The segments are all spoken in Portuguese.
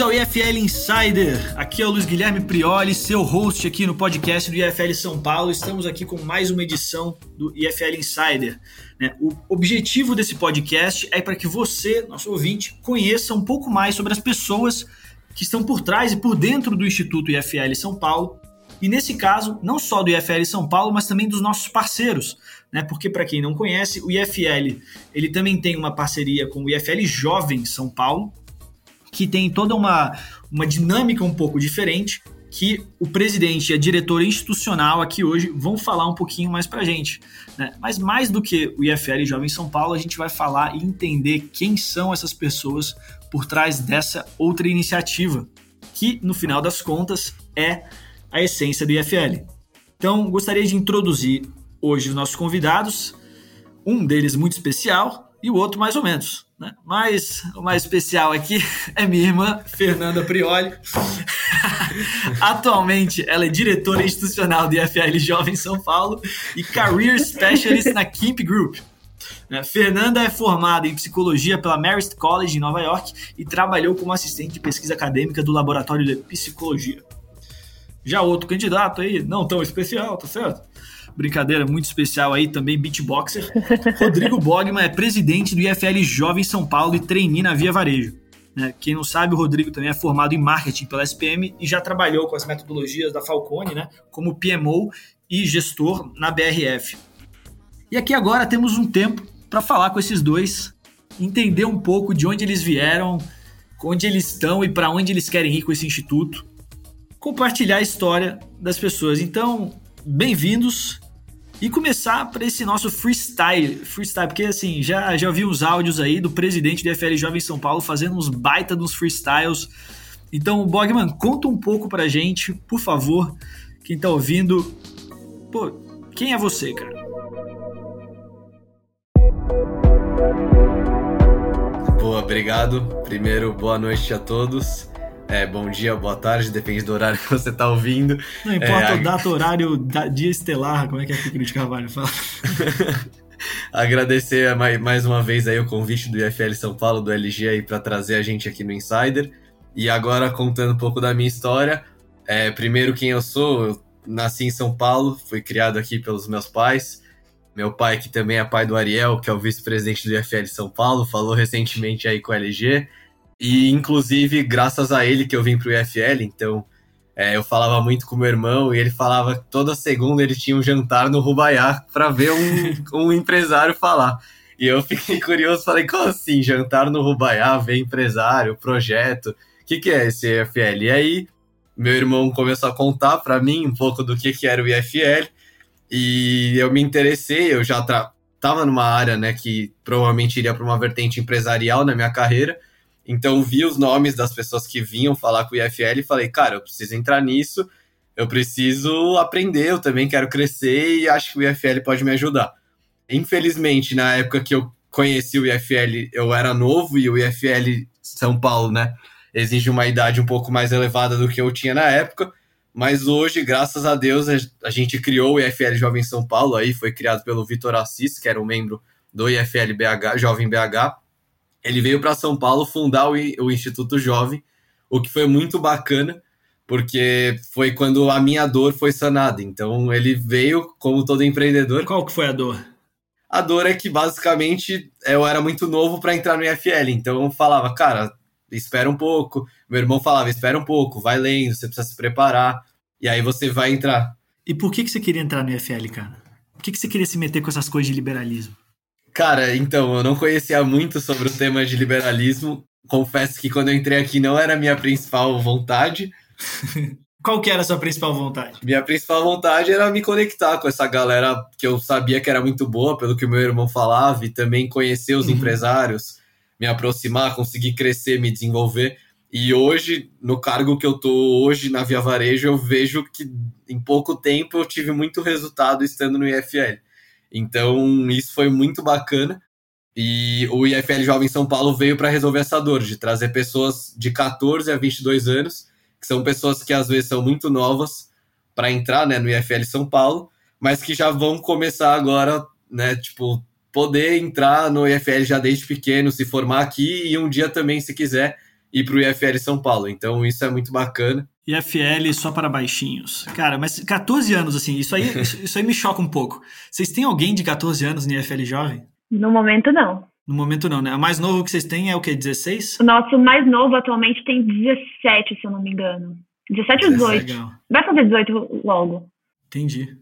Bem-vindo ao IFL Insider. Aqui é o Luiz Guilherme Prioli, seu host aqui no podcast do IFL São Paulo. Estamos aqui com mais uma edição do IFL Insider. Né? O objetivo desse podcast é para que você, nosso ouvinte, conheça um pouco mais sobre as pessoas que estão por trás e por dentro do Instituto IFL São Paulo. E nesse caso, não só do IFL São Paulo, mas também dos nossos parceiros, né? Porque para quem não conhece, o IFL ele também tem uma parceria com o IFL Jovem São Paulo, que tem toda uma, uma dinâmica um pouco diferente, que o presidente e a diretora institucional aqui hoje vão falar um pouquinho mais para a gente. Né? Mas mais do que o IFL Jovem São Paulo, a gente vai falar e entender quem são essas pessoas por trás dessa outra iniciativa, que no final das contas é a essência do IFL. Então, gostaria de introduzir hoje os nossos convidados, um deles muito especial e o outro mais ou menos. Né? Mas o mais especial aqui é minha irmã, Fernanda Prioli. Atualmente, ela é diretora institucional do IFL Jovem São Paulo e Career Specialist na Kimp Group. Né? Fernanda é formada em psicologia pela Marist College em Nova York e trabalhou como assistente de pesquisa acadêmica do Laboratório de Psicologia. Já outro candidato aí, não tão especial, tá certo? brincadeira muito especial aí também, beatboxer. Rodrigo Bogman é presidente do IFL Jovem São Paulo e trainee na Via Varejo. Né? Quem não sabe, o Rodrigo também é formado em marketing pela SPM e já trabalhou com as metodologias da Falcone, né? como PMO e gestor na BRF. E aqui agora temos um tempo para falar com esses dois, entender um pouco de onde eles vieram, onde eles estão e para onde eles querem ir com esse instituto, compartilhar a história das pessoas. Então, bem-vindos e começar para esse nosso freestyle, freestyle, porque assim, já, já vi uns áudios aí do presidente do FL Jovem São Paulo fazendo uns baita dos freestyles. Então, Bogman, conta um pouco pra gente, por favor, quem tá ouvindo. Pô, quem é você, cara? Boa, obrigado. Primeiro, boa noite a todos. É, bom dia, boa tarde, depende do horário que você está ouvindo. Não importa é, o data, horário, dia estelar, como é que é que o Cris Carvalho fala? Agradecer mais uma vez aí o convite do IFL São Paulo, do LG aí para trazer a gente aqui no Insider. E agora contando um pouco da minha história. É, primeiro quem eu sou, eu nasci em São Paulo, fui criado aqui pelos meus pais. Meu pai, que também é pai do Ariel, que é o vice-presidente do IFL São Paulo, falou recentemente aí com o LG. E, inclusive, graças a ele que eu vim pro IFL, então é, eu falava muito com meu irmão e ele falava que toda segunda ele tinha um jantar no Rubaiá para ver um, um empresário falar. E eu fiquei curioso, falei, como assim, jantar no Rubaiá, ver empresário, projeto, o que, que é esse IFL? E aí, meu irmão começou a contar para mim um pouco do que, que era o IFL, e eu me interessei, eu já estava numa área né, que provavelmente iria para uma vertente empresarial na minha carreira, então vi os nomes das pessoas que vinham falar com o IFL e falei, cara, eu preciso entrar nisso, eu preciso aprender, eu também quero crescer e acho que o IFL pode me ajudar. Infelizmente, na época que eu conheci o IFL, eu era novo e o IFL São Paulo, né, exige uma idade um pouco mais elevada do que eu tinha na época. Mas hoje, graças a Deus, a gente criou o IFL Jovem São Paulo, aí foi criado pelo Vitor Assis, que era um membro do IFL BH, Jovem BH, ele veio para São Paulo fundar o, o Instituto Jovem, o que foi muito bacana, porque foi quando a minha dor foi sanada. Então ele veio como todo empreendedor. Qual que foi a dor? A dor é que basicamente eu era muito novo para entrar no IFL, então eu falava, cara, espera um pouco. Meu irmão falava, espera um pouco, vai lendo, você precisa se preparar, e aí você vai entrar. E por que, que você queria entrar no IFL, cara? Por que, que você queria se meter com essas coisas de liberalismo? Cara, então, eu não conhecia muito sobre o tema de liberalismo. Confesso que quando eu entrei aqui não era a minha principal vontade. Qual que era a sua principal vontade? Minha principal vontade era me conectar com essa galera que eu sabia que era muito boa, pelo que o meu irmão falava, e também conhecer os uhum. empresários, me aproximar, conseguir crescer, me desenvolver. E hoje, no cargo que eu tô hoje na Via Varejo, eu vejo que em pouco tempo eu tive muito resultado estando no IFL. Então, isso foi muito bacana. E o IFL Jovem São Paulo veio para resolver essa dor, de trazer pessoas de 14 a 22 anos, que são pessoas que às vezes são muito novas para entrar né, no IFL São Paulo, mas que já vão começar agora, né, tipo, poder entrar no IFL já desde pequeno, se formar aqui e um dia também, se quiser, ir para o IFL São Paulo. Então isso é muito bacana. IFL só para baixinhos. Cara, mas 14 anos, assim, isso aí, isso aí me choca um pouco. Vocês têm alguém de 14 anos no IFL jovem? No momento, não. No momento não, né? O mais novo que vocês têm é o quê? 16? O nosso mais novo atualmente tem 17, se eu não me engano. 17 ou 18. Legal. Vai fazer 18 logo. Entendi.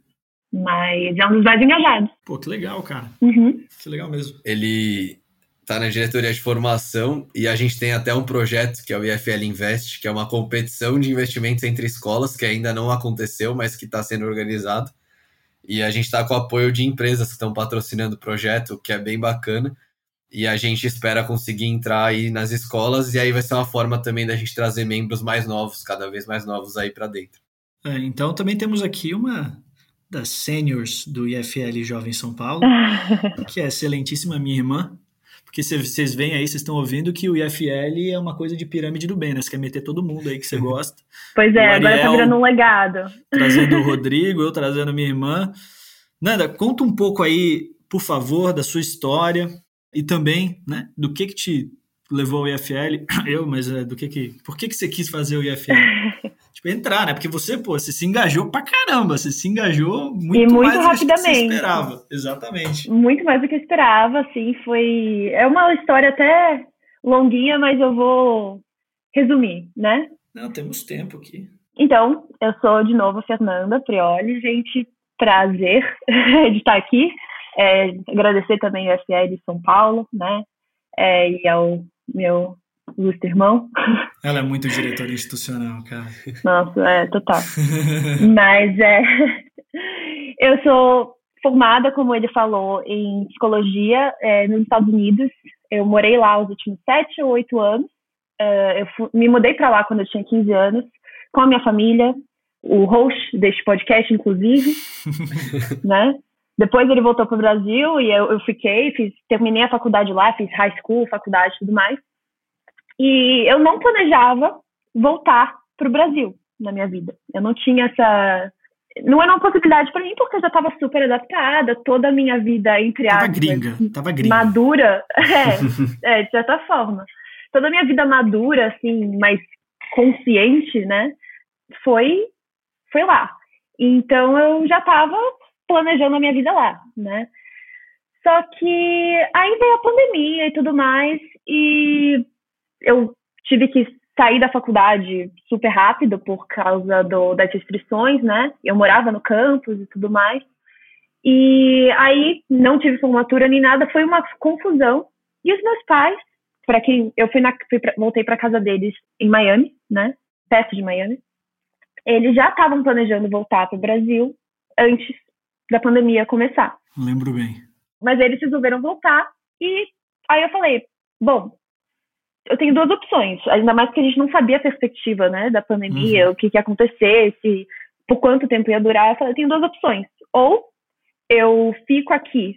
Mas é um dos mais engajados. Pô, que legal, cara. Uhum. Que legal mesmo. Ele tá na diretoria de formação e a gente tem até um projeto que é o IFL Invest, que é uma competição de investimentos entre escolas que ainda não aconteceu, mas que está sendo organizado. E a gente está com o apoio de empresas que estão patrocinando o projeto, que é bem bacana. E a gente espera conseguir entrar aí nas escolas, e aí vai ser uma forma também da gente trazer membros mais novos, cada vez mais novos aí para dentro. É, então também temos aqui uma das seniors do IFL Jovem São Paulo, que é excelentíssima minha irmã, porque vocês veem aí, vocês estão ouvindo que o IFL é uma coisa de pirâmide do bem, né? Você quer meter todo mundo aí que você gosta. Pois é, Ariel, agora tá virando um legado. Trazendo o Rodrigo, eu trazendo a minha irmã. Nanda, conta um pouco aí, por favor, da sua história, e também, né, do que que te levou ao IFL, eu, mas é, do que que, por que que você quis fazer o IFL? tipo, entrar, né, porque você, pô, você se engajou pra caramba, você se engajou muito, e muito mais rapidamente. do que você esperava, exatamente. Muito mais do que eu esperava, assim, foi, é uma história até longuinha, mas eu vou resumir, né? Não, temos tempo aqui. Então, eu sou de novo a Fernanda Prioli, gente, prazer de estar aqui. É, agradecer também ao FL de São Paulo, né? É, e ao meu ilustre irmão. Ela é muito diretora institucional, cara. Nossa, é, total. Mas é. Eu sou formada, como ele falou, em psicologia é, nos Estados Unidos. Eu morei lá os últimos sete ou oito anos. É, eu fui, me mudei para lá quando eu tinha 15 anos, com a minha família, o host deste podcast, inclusive, né? Depois ele voltou para o Brasil e eu, eu fiquei, fiz, terminei a faculdade lá, fiz high school, faculdade e tudo mais. E eu não planejava voltar para o Brasil na minha vida. Eu não tinha essa. Não era uma possibilidade para mim, porque eu já estava super adaptada, toda a minha vida, entre tava aspas, gringa, tava gringa. madura, é, é, de certa forma. Toda a minha vida madura, assim, mais consciente, né, foi, foi lá. Então eu já estava planejando a minha vida lá, né? Só que aí veio a pandemia e tudo mais, e eu tive que sair da faculdade super rápido por causa do, das restrições, né? Eu morava no campus e tudo mais. E aí não tive formatura nem nada, foi uma confusão. E os meus pais, para quem eu fui na, fui pra, voltei para casa deles em Miami, né? Perto de Miami. Eles já estavam planejando voltar para o Brasil antes da pandemia começar. Lembro bem. Mas eles resolveram voltar e aí eu falei, bom, eu tenho duas opções, ainda mais que a gente não sabia a perspectiva, né, da pandemia, uhum. o que, que ia acontecer, se, por quanto tempo ia durar. Eu falei, eu tenho duas opções. Ou eu fico aqui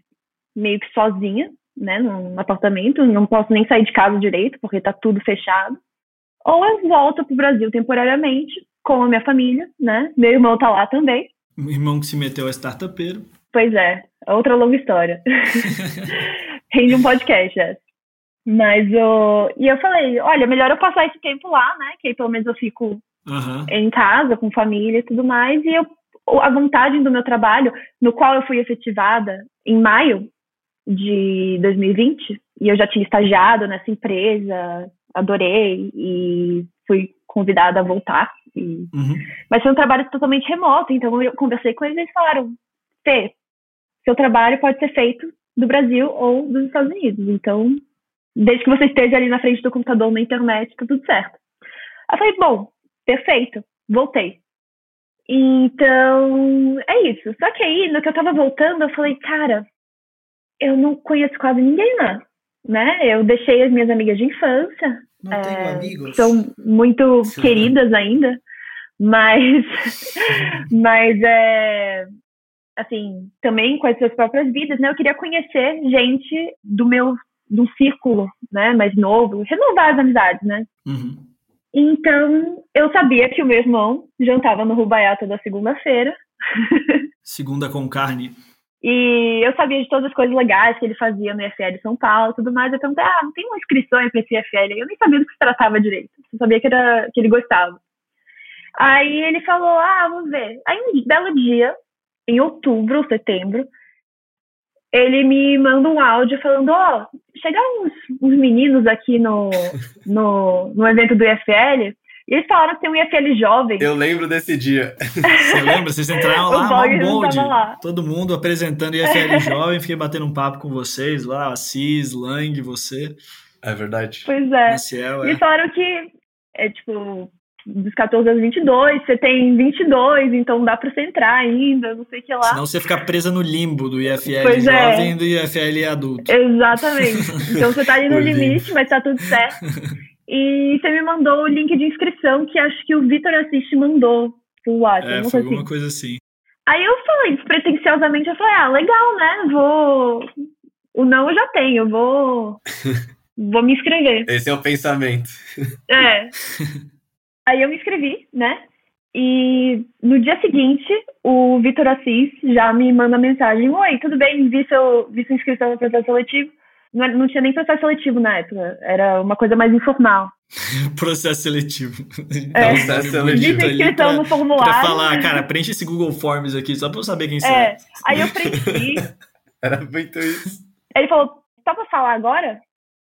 meio que sozinha, né, num apartamento, não posso nem sair de casa direito, porque tá tudo fechado. Ou eu volto pro Brasil temporariamente com a minha família, né? Meu irmão tá lá também. Um irmão que se meteu a startupeiro. Pois é, outra longa história. Rende um podcast, essa. Mas o. E eu falei, olha, melhor eu passar esse tempo lá, né? Que aí pelo menos eu fico uhum. em casa, com família e tudo mais. E eu, a vantagem do meu trabalho, no qual eu fui efetivada em maio de 2020, e eu já tinha estagiado nessa empresa, adorei e fui convidada a voltar. E... Uhum. Mas foi um trabalho totalmente remoto, então eu conversei com eles e eles falaram: Fê, seu trabalho pode ser feito do Brasil ou dos Estados Unidos. Então, desde que você esteja ali na frente do computador, na internet, tá tudo certo. Aí eu falei: bom, perfeito, voltei. Então, é isso. Só que aí, no que eu tava voltando, eu falei: cara, eu não conheço quase ninguém lá. Né? Eu deixei as minhas amigas de infância, não é, tenho amigos. São muito Sim. queridas ainda, mas, mas é, assim, também com as suas próprias vidas, né? Eu queria conhecer gente do meu do círculo, né, mais novo, renovar as amizades, né? Uhum. Então, eu sabia que o meu irmão jantava no Rubaiá toda segunda-feira. Segunda com carne. E eu sabia de todas as coisas legais que ele fazia no IFL São Paulo e tudo mais. Eu perguntei, ah, não tem uma inscrição para esse IFL? Eu nem sabia do que se tratava direito. Eu sabia que, era, que ele gostava. Aí ele falou, ah, vamos ver. Aí um belo dia, em outubro ou setembro, ele me manda um áudio falando, ó, oh, chegaram uns, uns, meninos aqui no, no, no evento do IFL e eles falaram que tem um IFL jovem. Eu lembro desse dia. Você lembra? Vocês entraram lá, mal bonde. Todo mundo apresentando IFL jovem. Fiquei batendo um papo com vocês lá, Assis, Lang, você. É verdade. Pois é. Maciel, é. E falaram que, é tipo, dos 14 aos 22, você tem 22, então dá pra você entrar ainda, não sei o que lá. Senão você fica presa no limbo do IFL pois jovem é. do IFL adulto. Exatamente. Então você tá ali no limite, mas tá tudo certo. E você me mandou o link de inscrição que acho que o Vitor Assiste mandou pro WhatsApp. É, foi alguma assim. coisa assim. Aí eu falei, pretenciosamente, eu falei, ah, legal, né? Vou. O não eu já tenho, vou. vou me inscrever. Esse é o pensamento. É. Aí eu me inscrevi, né? E no dia seguinte, o Vitor Assis já me manda mensagem: Oi, tudo bem? Vi, seu, vi sua inscrição no processo seletivo não, não tinha nem processo seletivo na época, era uma coisa mais informal. processo seletivo. É, processo seletivo. inscrição no formulário. Pra falar, cara, preenche esse Google Forms aqui, só pra eu saber quem você é. é. Aí eu preenchi. era muito isso. Ele falou, só pra falar agora?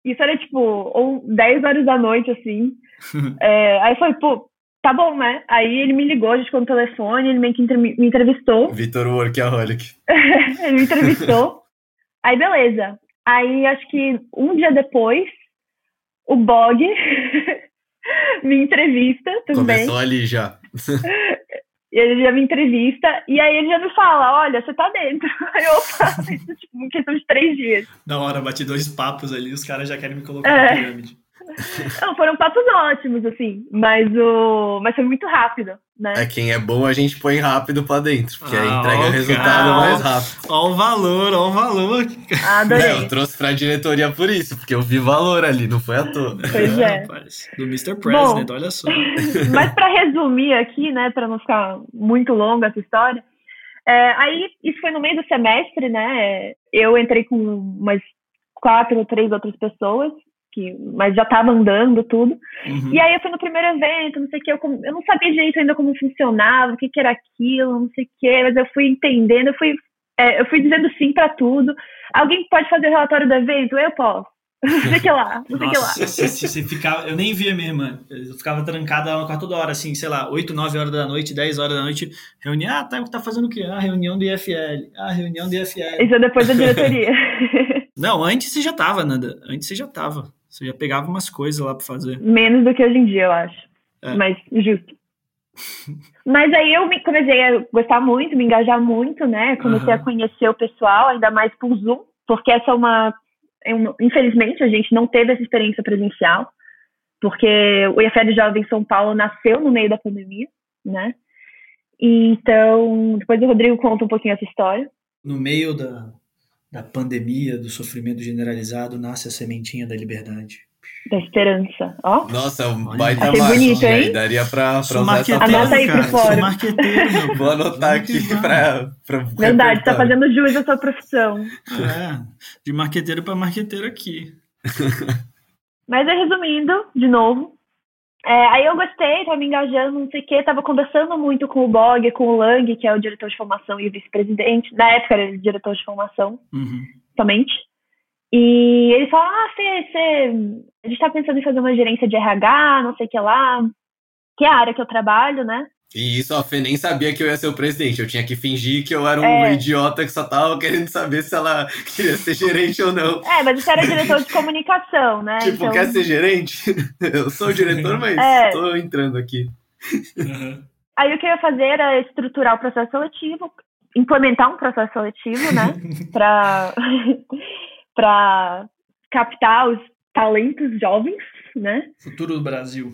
Isso era tipo, ou 10 horas da noite, assim. é, aí foi, pô, tá bom, né? Aí ele me ligou, a gente ficou no telefone, ele meio que me entrevistou. Vitor Workaholic. ele me entrevistou. Aí beleza. Aí acho que um dia depois, o Bog me entrevista também. Começou ali já. Ele já me entrevista e aí ele já me fala, olha, você tá dentro. Aí eu faço isso, tipo, em questão de três dias. Na hora, bati dois papos ali, os caras já querem me colocar é. na pirâmide. Não, foram papos ótimos, assim, mas o. Mas foi muito rápido, né? É quem é bom a gente põe rápido pra dentro, porque ah, aí entrega resultado cara, mais rápido. Ó o valor, ó o valor. Adorei. É, eu trouxe pra diretoria por isso, porque eu vi valor ali, não foi à toa. Pois é. Rapaz, do Mr. President, bom, olha só. Mas pra resumir aqui, né, pra não ficar muito longa essa história, é, aí isso foi no meio do semestre, né? Eu entrei com umas quatro ou três outras pessoas que, mas já estava andando tudo. Uhum. E aí eu fui no primeiro evento, não sei o que, eu, eu não sabia direito ainda como funcionava, o que, que era aquilo, não sei o que, mas eu fui entendendo, eu fui, é, eu fui dizendo sim para tudo. Alguém pode fazer o relatório do evento? Eu posso. Não sei que lá, não sei que lá. Ficava, eu nem via minha irmã. Eu ficava trancada a toda hora, assim, sei lá, 8, 9 horas da noite, 10 horas da noite, reunião. Ah, tá, tá fazendo o quê? Ah, reunião do IFL. Ah, reunião do IFL. Isso é depois da diretoria. Não, antes você já tava, Nanda. Antes você já tava. Você já pegava umas coisas lá para fazer. Menos do que hoje em dia, eu acho. É. Mas justo. Mas aí eu me, comecei a gostar muito, me engajar muito, né? Comecei uhum. a conhecer o pessoal, ainda mais por Zoom, porque essa é uma, é uma. Infelizmente, a gente não teve essa experiência presencial, porque o IFL Jovem São Paulo nasceu no meio da pandemia, né? Então, depois o Rodrigo conta um pouquinho essa história. No meio da, da pandemia, do sofrimento generalizado, nasce a sementinha da liberdade. Da esperança, ó. Nossa, um baita Achei bonito, hein? Aí daria pra, pra usar essa Anota aí pro fora. Sou Vou anotar aqui pra, pra Verdade, tá fazendo jus à sua profissão. É, de marqueteiro pra marqueteiro aqui. Mas resumindo, de novo, é, aí eu gostei, tava me engajando, não sei o quê, tava conversando muito com o Bog, com o Lang, que é o diretor de formação e o vice-presidente. Na época era diretor de formação, uhum. somente. E ele falou, ah, Fê, Fê, a gente tá pensando em fazer uma gerência de RH, não sei o que lá, que é a área que eu trabalho, né? E isso a Fê nem sabia que eu ia ser o presidente. Eu tinha que fingir que eu era um é. idiota que só tava querendo saber se ela queria ser gerente ou não. É, mas você era diretor de comunicação, né? Tipo, então... quer ser gerente? Eu sou o diretor, mas é. tô entrando aqui. Uhum. Aí o que eu ia fazer era estruturar o processo seletivo, implementar um processo seletivo, né? pra, pra captar os talentos jovens, né? Futuro do Brasil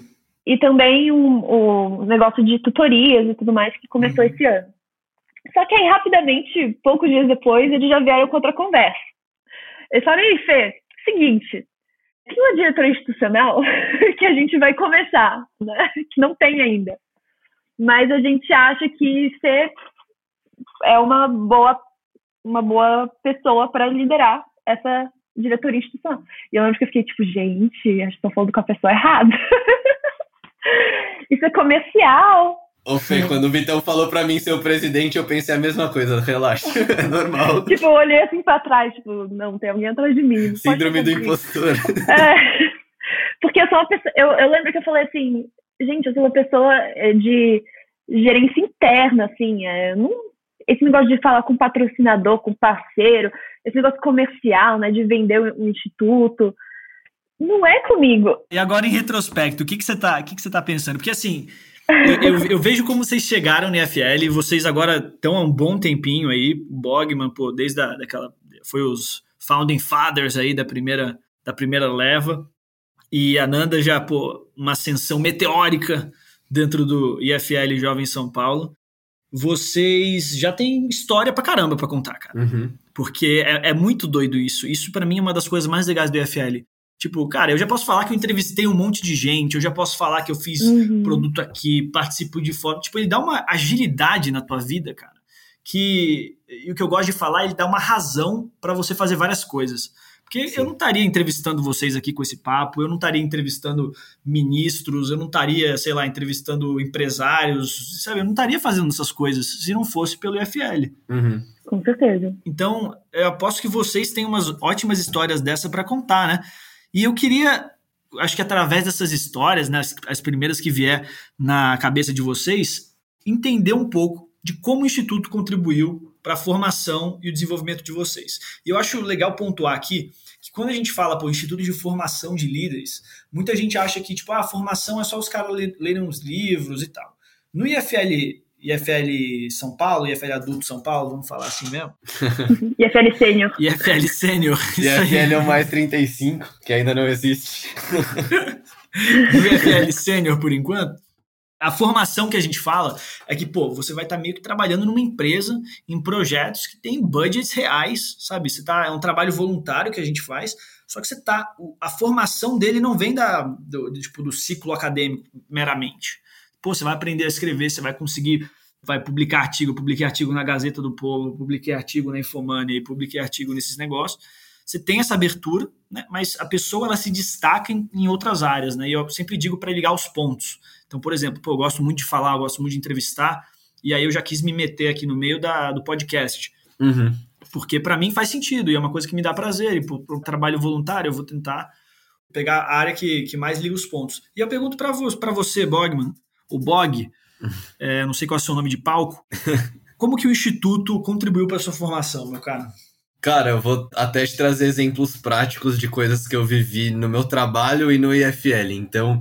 e também o, negócio de tutorias e tudo mais que começou uhum. esse ano. Só que aí, rapidamente, poucos dias depois, eles já vieram com outra conversa. Eles falaram, ei, Fê, seguinte, tem uma diretora institucional que a gente vai começar, né? Que não tem ainda. Mas a gente acha que ser é uma boa uma boa pessoa para liderar essa diretoria institucional. E eu lembro que eu fiquei tipo, gente, acho que estão falando com a pessoa errada. Isso é comercial. Ô Fê, quando o Vitão falou pra mim ser o presidente, eu pensei a mesma coisa, relaxa, é normal. tipo, eu olhei assim pra trás, tipo, não, tem alguém atrás de mim. Síndrome do impostor. É, porque eu sou uma pessoa, eu, eu lembro que eu falei assim, gente, eu sou uma pessoa é, de gerência interna, assim, é, não, esse negócio de falar com patrocinador, com parceiro, esse negócio comercial, né, de vender um instituto, não é comigo. E agora, em retrospecto, o que, que você tá, o que, que você tá pensando? Porque assim, eu, eu, eu, vejo como vocês chegaram no IFL, vocês agora estão há um bom tempinho aí, Bogman, pô, desde a, daquela, foi os founding fathers aí da primeira, da primeira leva, e a Nanda já, pô, uma ascensão meteórica dentro do IFL Jovem São Paulo. Vocês já têm história pra caramba pra contar, cara. Uhum. Porque é, é, muito doido isso. Isso para mim é uma das coisas mais legais do IFL. Tipo, cara, eu já posso falar que eu entrevistei um monte de gente, eu já posso falar que eu fiz uhum. produto aqui, participo de fora. Tipo, ele dá uma agilidade na tua vida, cara. Que e o que eu gosto de falar, ele dá uma razão para você fazer várias coisas. Porque Sim. eu não estaria entrevistando vocês aqui com esse papo, eu não estaria entrevistando ministros, eu não estaria, sei lá, entrevistando empresários, sabe? Eu não estaria fazendo essas coisas se não fosse pelo IFL. Uhum. Com certeza. Então, eu aposto que vocês têm umas ótimas histórias dessa para contar, né? E eu queria, acho que através dessas histórias, né, as, as primeiras que vier na cabeça de vocês, entender um pouco de como o Instituto contribuiu para a formação e o desenvolvimento de vocês. E eu acho legal pontuar aqui que quando a gente fala, pô, Instituto de Formação de Líderes, muita gente acha que, tipo, ah, a formação é só os caras lerem uns livros e tal. No IFL IFL São Paulo, IFL Adulto São Paulo, vamos falar assim mesmo? IFL Sênior. IFL Sênior. IFL é o mais 35, que ainda não existe. o IFL Sênior, por enquanto. A formação que a gente fala é que, pô, você vai estar tá meio que trabalhando numa empresa, em projetos que tem budgets reais, sabe? Você tá, é um trabalho voluntário que a gente faz, só que você tá. A formação dele não vem da, do, tipo, do ciclo acadêmico meramente Pô, você vai aprender a escrever, você vai conseguir, vai publicar artigo, publiquei artigo na Gazeta do Povo, publiquei artigo na Infomania, publiquei artigo nesses negócios. Você tem essa abertura, né? mas a pessoa ela se destaca em, em outras áreas, né? E eu sempre digo para ligar os pontos. Então, por exemplo, pô, eu gosto muito de falar, eu gosto muito de entrevistar, e aí eu já quis me meter aqui no meio da, do podcast. Uhum. Porque para mim faz sentido e é uma coisa que me dá prazer. E para o trabalho voluntário, eu vou tentar pegar a área que, que mais liga os pontos. E eu pergunto para você, você, Bogman, o Bog, é, não sei qual é o seu nome de palco. Como que o Instituto contribuiu para sua formação, meu cara? Cara, eu vou até te trazer exemplos práticos de coisas que eu vivi no meu trabalho e no IFL. Então,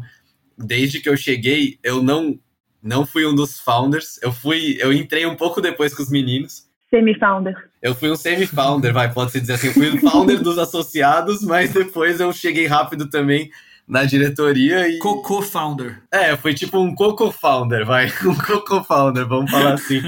desde que eu cheguei, eu não não fui um dos founders. Eu fui, eu entrei um pouco depois com os meninos. Semi-founder. Eu fui um semi-founder, vai, pode-se dizer assim. Eu fui o founder dos associados, mas depois eu cheguei rápido também na diretoria e. Coco Founder. É, foi tipo um Coco Founder, vai. Um Coco Founder, vamos falar assim.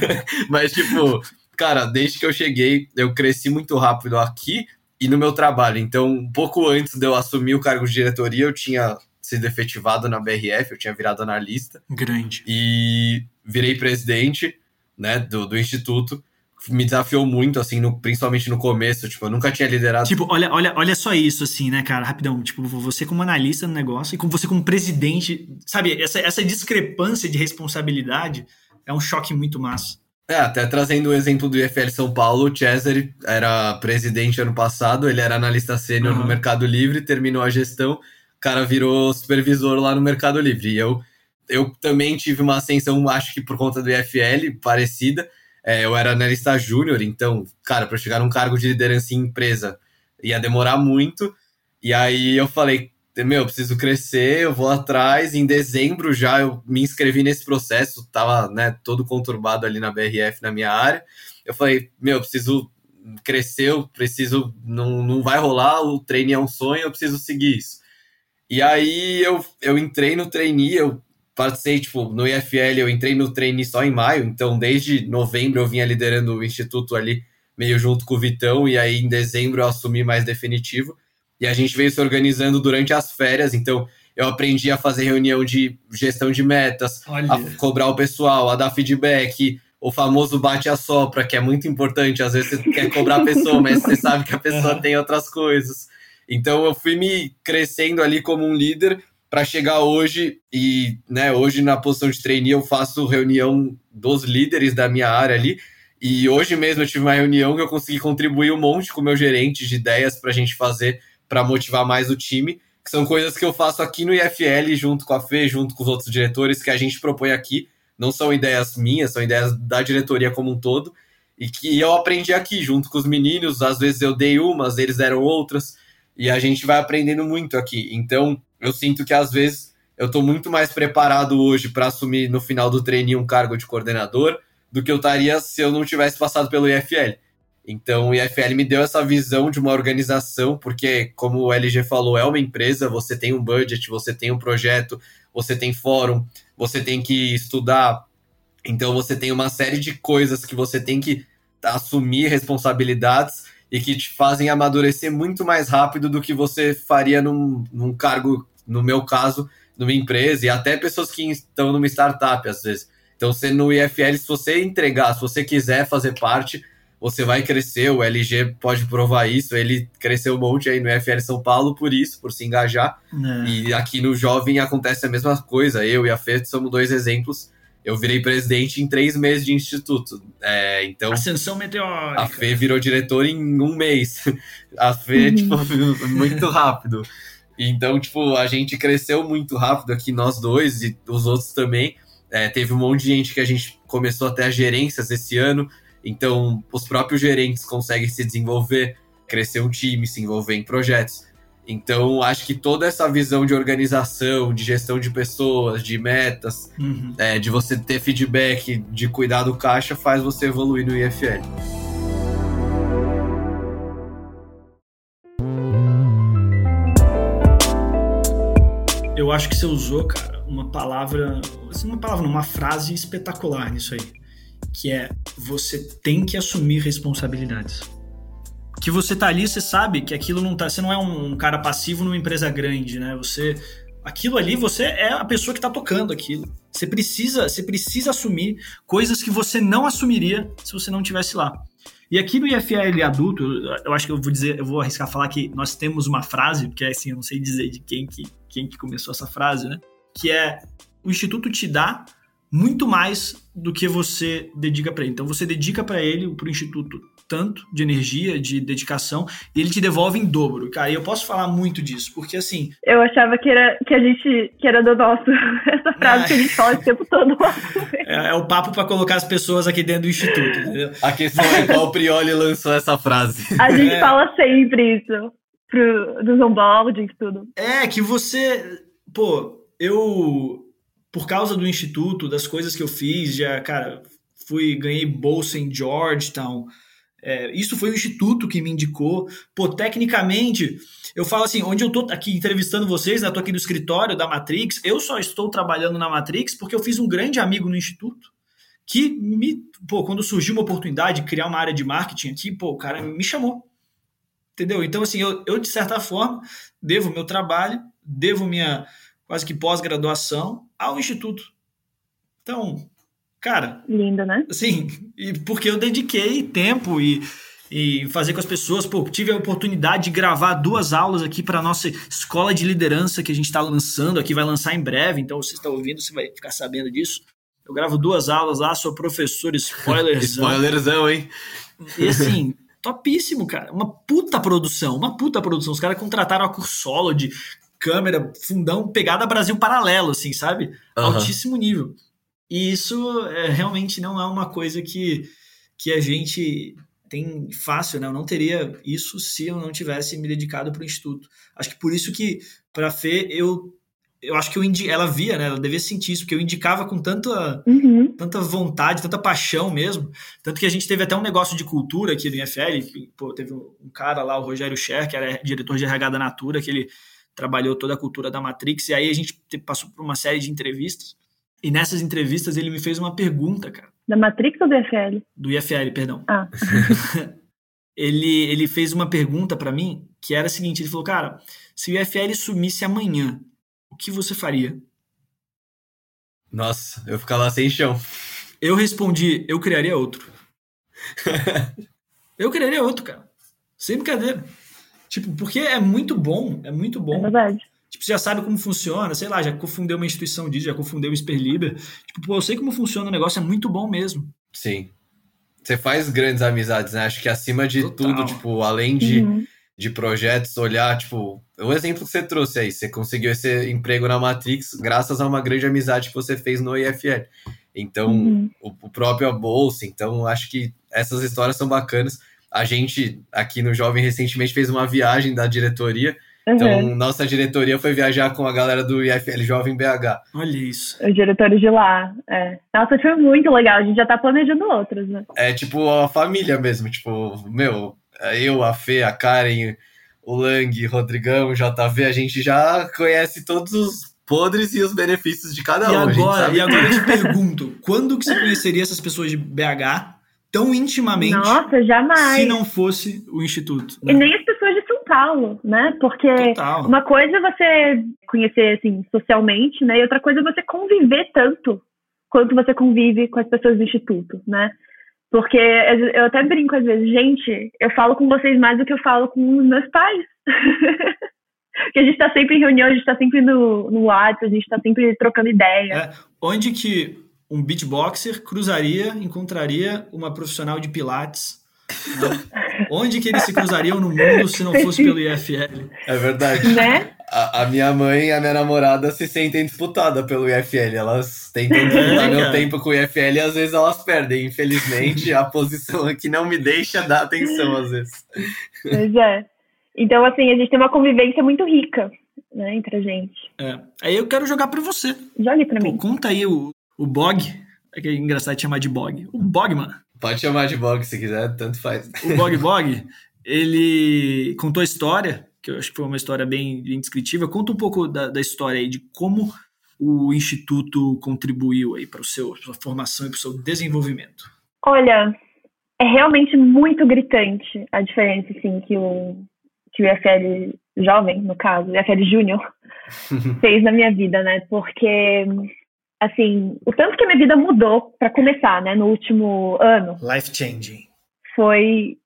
Mas, tipo, cara, desde que eu cheguei, eu cresci muito rápido aqui e no meu trabalho. Então, um pouco antes de eu assumir o cargo de diretoria, eu tinha sido efetivado na BRF, eu tinha virado analista. Grande. E virei presidente, né, do, do instituto me desafiou muito, assim, no, principalmente no começo, tipo, eu nunca tinha liderado. Tipo, olha, olha, olha só isso, assim, né, cara, rapidão, tipo, você como analista no negócio e como você como presidente, sabe, essa, essa discrepância de responsabilidade é um choque muito massa. É, até trazendo o exemplo do IFL São Paulo, o Cesare era presidente ano passado, ele era analista sênior uhum. no Mercado Livre, terminou a gestão, o cara virou supervisor lá no Mercado Livre, e eu, eu também tive uma ascensão, acho que por conta do IFL, parecida, é, eu era analista júnior, então, cara, para chegar num cargo de liderança em empresa ia demorar muito. E aí eu falei, meu, eu preciso crescer, eu vou atrás. Em dezembro já eu me inscrevi nesse processo, tava né, todo conturbado ali na BRF, na minha área. Eu falei, meu, eu preciso crescer, eu preciso, não, não vai rolar, o treino é um sonho, eu preciso seguir isso. E aí eu, eu entrei no trainee, eu participei, tipo, no IFL eu entrei no treine só em maio, então desde novembro eu vinha liderando o instituto ali, meio junto com o Vitão, e aí em dezembro eu assumi mais definitivo. E a gente veio se organizando durante as férias, então eu aprendi a fazer reunião de gestão de metas, Olha. a cobrar o pessoal, a dar feedback, o famoso bate a sopra, que é muito importante. Às vezes você quer cobrar a pessoa, mas você sabe que a pessoa tem outras coisas. Então eu fui me crescendo ali como um líder para chegar hoje e, né, hoje na posição de trainee eu faço reunião dos líderes da minha área ali. E hoje mesmo eu tive uma reunião que eu consegui contribuir um monte com o meu gerente de ideias para a gente fazer para motivar mais o time, que são coisas que eu faço aqui no IFL junto com a Fê, junto com os outros diretores que a gente propõe aqui. Não são ideias minhas, são ideias da diretoria como um todo e que eu aprendi aqui junto com os meninos. Às vezes eu dei umas, eles deram outras e a gente vai aprendendo muito aqui. Então, eu sinto que às vezes eu estou muito mais preparado hoje para assumir no final do treino um cargo de coordenador do que eu estaria se eu não tivesse passado pelo IFL. Então, o IFL me deu essa visão de uma organização, porque, como o LG falou, é uma empresa, você tem um budget, você tem um projeto, você tem fórum, você tem que estudar. Então, você tem uma série de coisas que você tem que assumir responsabilidades e que te fazem amadurecer muito mais rápido do que você faria num, num cargo, no meu caso, numa empresa, e até pessoas que estão numa startup, às vezes. Então, você no IFL, se você entregar, se você quiser fazer parte, você vai crescer. O LG pode provar isso. Ele cresceu um monte aí no IFL São Paulo por isso, por se engajar. É. E aqui no Jovem acontece a mesma coisa. Eu e a Fê somos dois exemplos eu virei presidente em três meses de instituto. É, então, Ascensão meteórica. A Fê virou diretor em um mês. A Fê, uhum. tipo, muito rápido. Então, tipo, a gente cresceu muito rápido aqui, nós dois e os outros também. É, teve um monte de gente que a gente começou até as gerências esse ano. Então, os próprios gerentes conseguem se desenvolver, crescer um time, se envolver em projetos. Então, acho que toda essa visão de organização, de gestão de pessoas, de metas, uhum. é, de você ter feedback, de cuidar do caixa, faz você evoluir no IFL. Eu acho que você usou, cara, uma palavra, assim, uma palavra, uma frase espetacular nisso aí, que é você tem que assumir responsabilidades que você tá ali, você sabe que aquilo não tá. Você não é um cara passivo numa empresa grande, né? Você. Aquilo ali, você é a pessoa que está tocando aquilo. Você precisa, você precisa assumir coisas que você não assumiria se você não tivesse lá. E aqui no IFL adulto, eu acho que eu vou dizer, eu vou arriscar falar que nós temos uma frase, porque assim, eu não sei dizer de quem que, quem que começou essa frase, né? Que é o instituto te dá muito mais do que você dedica para ele. Então você dedica para ele, para o instituto, tanto de energia, de dedicação, e ele te devolve em dobro. Cara, e eu posso falar muito disso, porque assim. Eu achava que era que a gente que era do nosso essa frase é. que a gente fala o tempo todo. É, é o papo para colocar as pessoas aqui dentro do instituto, entendeu? A questão é qual o Prioli lançou essa frase. A gente é. fala sempre isso pro, dos onboardings, tudo. É, que você. Pô, eu. Por causa do instituto, das coisas que eu fiz, já, cara, fui, ganhei bolsa em Georgetown, é, isso foi o instituto que me indicou. Pô, tecnicamente, eu falo assim, onde eu tô aqui entrevistando vocês, né, tô aqui no escritório da Matrix, eu só estou trabalhando na Matrix porque eu fiz um grande amigo no instituto que me, pô, quando surgiu uma oportunidade de criar uma área de marketing aqui, pô, o cara me chamou. Entendeu? Então, assim, eu, eu de certa forma, devo meu trabalho, devo minha quase que pós-graduação ao instituto. Então, Cara. Linda, né? Sim, e porque eu dediquei tempo e, e fazer com as pessoas. Pô, tive a oportunidade de gravar duas aulas aqui para nossa escola de liderança que a gente está lançando aqui, vai lançar em breve. Então, você está ouvindo, você vai ficar sabendo disso. Eu gravo duas aulas lá, sou professor spoilerzão. spoilerzão, hein? E assim, topíssimo, cara. Uma puta produção, uma puta produção. Os caras contrataram a Cursology, câmera, fundão, pegada Brasil paralelo, assim, sabe? Uhum. Altíssimo nível. E isso é, realmente não é uma coisa que, que a gente tem fácil, né? Eu não teria isso se eu não tivesse me dedicado para o instituto. Acho que por isso que para a Fê eu eu acho que eu indi ela via, né? Ela devia sentir isso, porque eu indicava com tanta, uhum. tanta vontade, tanta paixão mesmo. Tanto que a gente teve até um negócio de cultura aqui no IFL. Pô, teve um cara lá, o Rogério Scher, que era diretor de RH da Natura, que ele trabalhou toda a cultura da Matrix. E aí a gente passou por uma série de entrevistas. E nessas entrevistas ele me fez uma pergunta, cara. Da Matrix ou do IFL? Do IFL, perdão. Ah. ele, ele fez uma pergunta para mim que era a seguinte: ele falou, cara, se o IFL sumisse amanhã, o que você faria? Nossa, eu ficar lá sem chão. Eu respondi, eu criaria outro. eu criaria outro, cara. Sem brincadeira. Tipo, porque é muito bom, é muito bom. É verdade. Tipo, você já sabe como funciona, sei lá, já confundeu uma instituição disso, já confundeu o Sperliber. Tipo, pô, eu sei como funciona o negócio, é muito bom mesmo. Sim. Você faz grandes amizades, né? Acho que acima de Total. tudo, tipo, além de, Uhum. de projetos, olhar, tipo, o exemplo que você trouxe aí, você conseguiu esse emprego na Matrix graças a uma grande amizade que você fez no IFL. Então, Uhum. o, o próprio a bolsa, então acho que essas histórias são bacanas. A gente aqui no Jovem recentemente fez uma viagem da diretoria. Então, Uhum. nossa diretoria foi viajar com a galera do IFL Jovem BH. Olha isso. Os diretores de lá. É. Nossa, foi muito legal. A gente já tá planejando outros, né? É tipo a família mesmo, tipo, meu, eu, a Fê, a Karen, o Lang, o Rodrigão, o JV, a gente já conhece todos os podres e os benefícios de cada E um. a gente agora, sabe e agora eu te pergunto, quando que você conheceria essas pessoas de BH tão intimamente Nossa, jamais. se não fosse o Instituto? E né? nem as pessoas de São Paulo, né? Porque Total. uma coisa é você conhecer, assim, socialmente, né? E outra coisa é você conviver tanto quanto você convive com as pessoas do Instituto, né? Porque eu até brinco às vezes, gente, eu falo com vocês mais do que eu falo com os meus pais. Porque a gente tá sempre em reunião, a gente tá sempre no, no WhatsApp, a gente tá sempre trocando ideia. É, onde que um beatboxer cruzaria, encontraria uma profissional de pilates? né? Onde que eles se cruzariam no mundo se não fosse pelo IFL? É verdade. Né? A, a minha mãe e a minha namorada se sentem disputadas pelo IFL. Elas tentam É, disputar meu cara. tempo com o IFL e às vezes elas perdem. Infelizmente, a posição aqui não me deixa dar atenção às vezes. Pois é. Então, assim, a gente tem uma convivência muito rica, né, entre a gente. É. Aí eu quero jogar pra você. Jogue pra Pô, mim. conta aí o, o Bog. É que é engraçado chamar de Bog. O Bogman. Pode chamar de box se quiser, tanto faz. O Bog Bog, ele contou a história, que eu acho que foi uma história bem, descritiva. Conta um pouco da, da história aí, de como o Instituto contribuiu aí para o seu pra sua formação e para o seu desenvolvimento. Olha, é realmente muito gritante a diferença, assim, que o, que o IFL jovem, no caso, o IFL júnior, fez na minha vida, né? Porque, assim, o tanto que a minha vida mudou, para começar, né, no último ano, Life changing. foi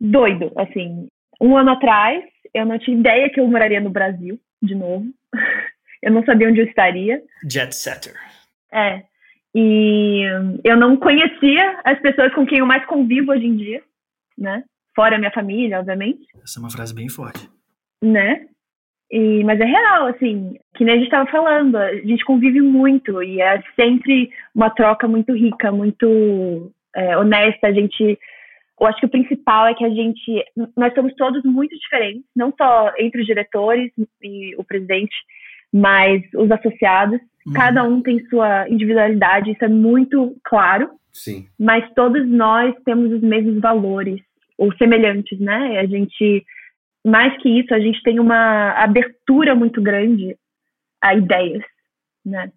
doido, assim. Um ano atrás, eu não tinha ideia que eu moraria no Brasil, de novo. Eu não sabia onde eu estaria. Jet setter. É. E eu não conhecia as pessoas com quem eu mais convivo hoje em dia, né? Fora a minha família, obviamente, Essa é uma frase bem forte. né? E, mas é real, assim, que nem a gente estava falando, a gente convive muito e é sempre uma troca muito rica, muito é, honesta. A gente, eu acho que o principal é que a gente, nós somos todos muito diferentes, não só entre os diretores e o presidente, mas os associados. Uhum. Cada um tem sua individualidade, isso é muito claro, Sim. mas todos nós temos os mesmos valores, ou semelhantes, né? A gente, mais que isso, a gente tem uma abertura muito grande a ideias, né?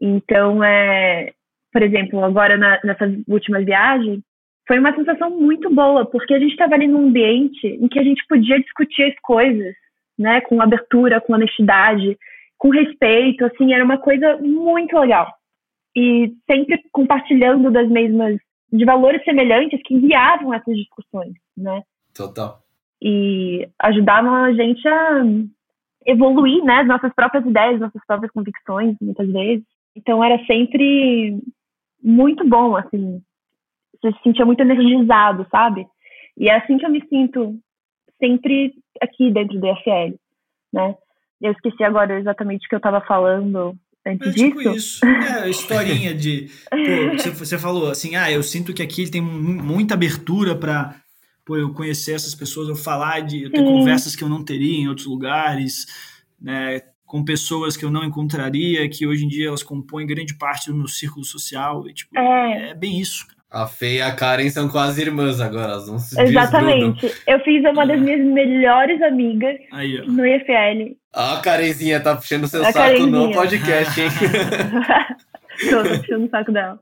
Então, é, por exemplo, agora na, nessa última viagem, foi uma sensação muito boa, porque a gente estava ali num ambiente em que a gente podia discutir as coisas, né? Com abertura, com honestidade, com respeito, assim, era uma coisa muito legal. E sempre compartilhando das mesmas, de valores semelhantes que guiavam essas discussões, né? Total. E ajudavam a gente a evoluir, né? As nossas próprias ideias, nossas próprias convicções, muitas vezes. Então era sempre muito bom, assim. Você se sentia muito energizado, sabe? E é assim que eu me sinto sempre aqui dentro do EFL, né? Eu esqueci agora exatamente o que eu estava falando antes É tipo disso. isso. É, a historinha de. Pô, você, você falou assim, ah, eu sinto que aqui tem mu- muita abertura para pô, eu conhecer essas pessoas, eu falar de. Eu ter Sim. conversas que eu não teria em outros lugares, né? Com pessoas que eu não encontraria, que hoje em dia elas compõem grande parte do meu círculo social. E, tipo, É. é bem isso, cara. A Fê e a Karen são quase irmãs agora, elas não se desgrudam. Exatamente. Eu fiz uma das minhas melhores amigas Aí, no IFL. Ah, a Karenzinha tá puxando seu A saco no Karenzinha. podcast, hein? Tô, tô puxando o saco dela.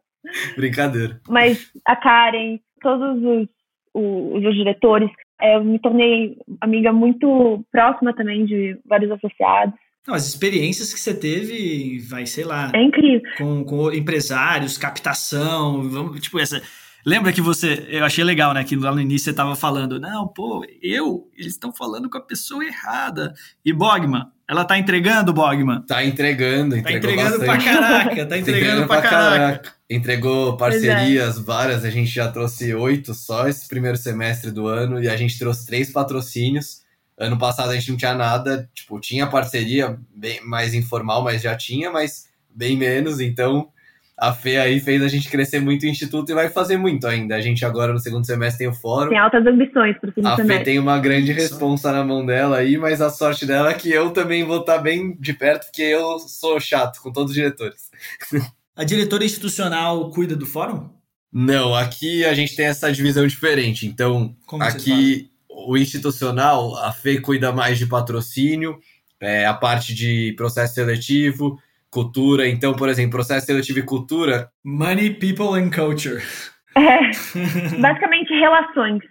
Brincadeira. Mas a Karen, todos os, os, os diretores, é, eu me tornei amiga muito próxima também de vários associados. Não, as experiências que você teve, vai, sei lá. É incrível. Com, com empresários, captação, vamos, tipo, essa. Lembra que você. Eu achei legal, né? Que lá no início você tava falando, não, pô, eu, eles estão falando com a pessoa errada. E Bogman, ela tá entregando, Bogman? Tá entregando, Tá entregando bastante. pra caraca, tá entregando pra, pra caraca. caraca. Entregou parcerias é. várias, a gente já trouxe oito só esse primeiro semestre do ano e a gente trouxe três patrocínios. Ano passado a gente não tinha nada, tipo, tinha parceria bem mais informal, mas já tinha, mas bem menos, então a Fê aí fez a gente crescer muito o Instituto e vai fazer muito ainda. A gente agora no segundo semestre tem o fórum. Tem altas ambições para o segundo a semestre. A Fê tem uma grande responsa na mão dela aí, mas a sorte dela é que eu também vou estar bem de perto, porque eu sou chato com todos os diretores. A diretora institucional cuida do fórum? Não, aqui a gente tem essa divisão diferente. Então, Como aqui o institucional, a FE cuida mais de patrocínio, é, a parte de processo seletivo, cultura. Então, por exemplo, processo seletivo e cultura. Money, people and culture. É, basicamente relações.